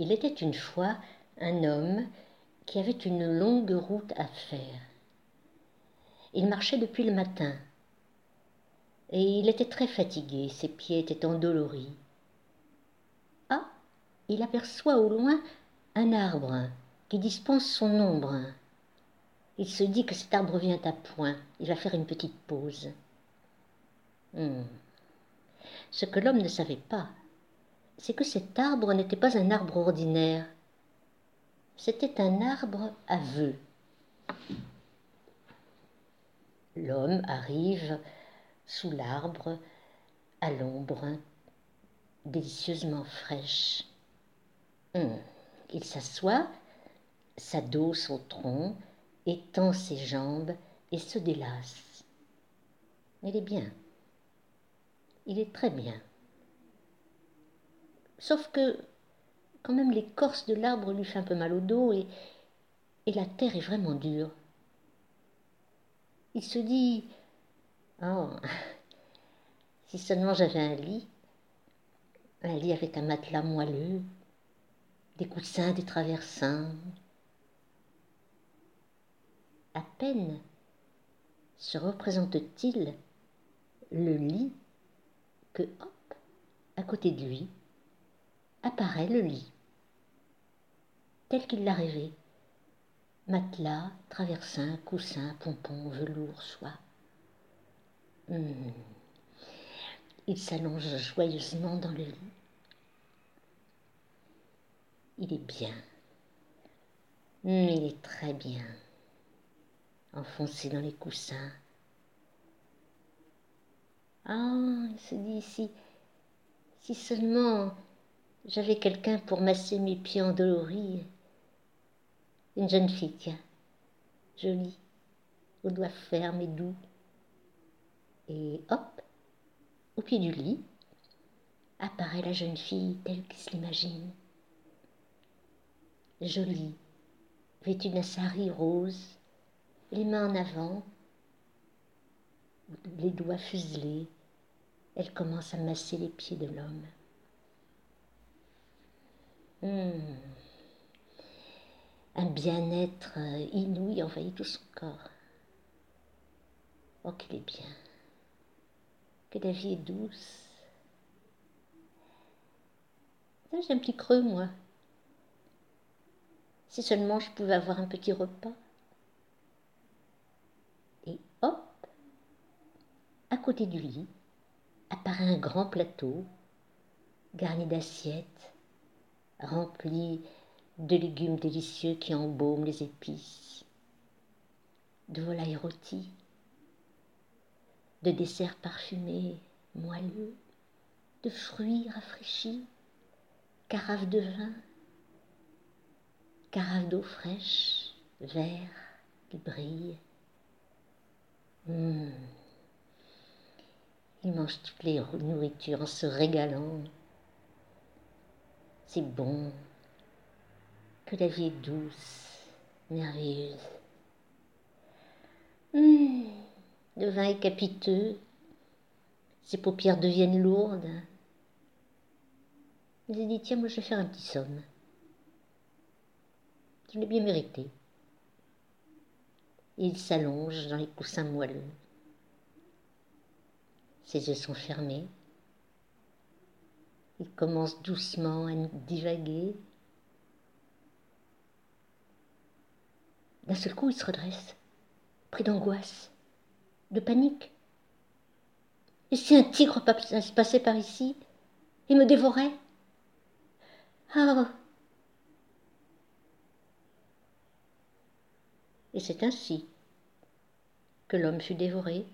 Il était une fois un homme qui avait une longue route à faire. Il marchait depuis le matin et il était très fatigué, ses pieds étaient endoloris. Ah, il aperçoit au loin un arbre qui dispense son ombre. Il se dit que cet arbre vient à point, il va faire une petite pause. Hmm. Ce que l'homme ne savait pas, c'est que cet arbre n'était pas un arbre ordinaire, c'était un arbre à vœux. L'homme arrive sous l'arbre, à l'ombre, délicieusement fraîche. Hum, il s'assoit, s'adosse au tronc, étend ses jambes et se délasse. Il est bien. Il est très bien. Sauf que quand même l'écorce de l'arbre lui fait un peu mal au dos et, et la terre est vraiment dure. Il se dit Oh, si seulement j'avais un lit, un lit avec un matelas moelleux, des coussins, des traversins. À peine se représente-t-il le lit que, hop, à côté de lui, apparaît le lit, tel qu'il l'a rêvé. Matelas, traversin, coussin, pompon, velours, soie. Hmm. Il s'allonge joyeusement dans le lit. Il est bien. Hmm, il est très bien. Enfoncé dans les coussins. Ah, il se dit si, si seulement j'avais quelqu'un pour masser mes pieds endoloris. Une jeune fille, tiens, jolie, aux doigts fermes et doux. Et hop, au pied du lit, apparaît la jeune fille telle qu'il se l'imagine. Jolie, vêtue d'un sari rose, les mains en avant, les doigts fuselés, elle commence à masser les pieds de l'homme. Hmm. Un bien-être euh, inouï envahit tout son corps. Oh, qu'il est bien. Que la vie est douce. J'ai un petit creux, moi. Si seulement je pouvais avoir un petit repas. Et hop, à côté du lit, apparaît un grand plateau garni d'assiettes rempli de légumes délicieux qui embaument les épices, de volailles rôties, de desserts parfumés, moelleux, de fruits rafraîchis, carafes de vin, carafes d'eau fraîche, verre qui brille. Mmh. Il mange toutes les nourritures en se régalant c'est bon, que la vie est douce, merveilleuse. Hum, le vin est capiteux, ses paupières deviennent lourdes. Il dit, tiens, moi je vais faire un petit somme. Je l'ai bien mérité. il s'allonge dans les coussins moelleux. Ses yeux sont fermés. Il commence doucement à divaguer. D'un seul coup, il se redresse, pris d'angoisse, de panique. Et si un tigre passait par ici et me dévorait? Ah Et c'est ainsi que l'homme fut dévoré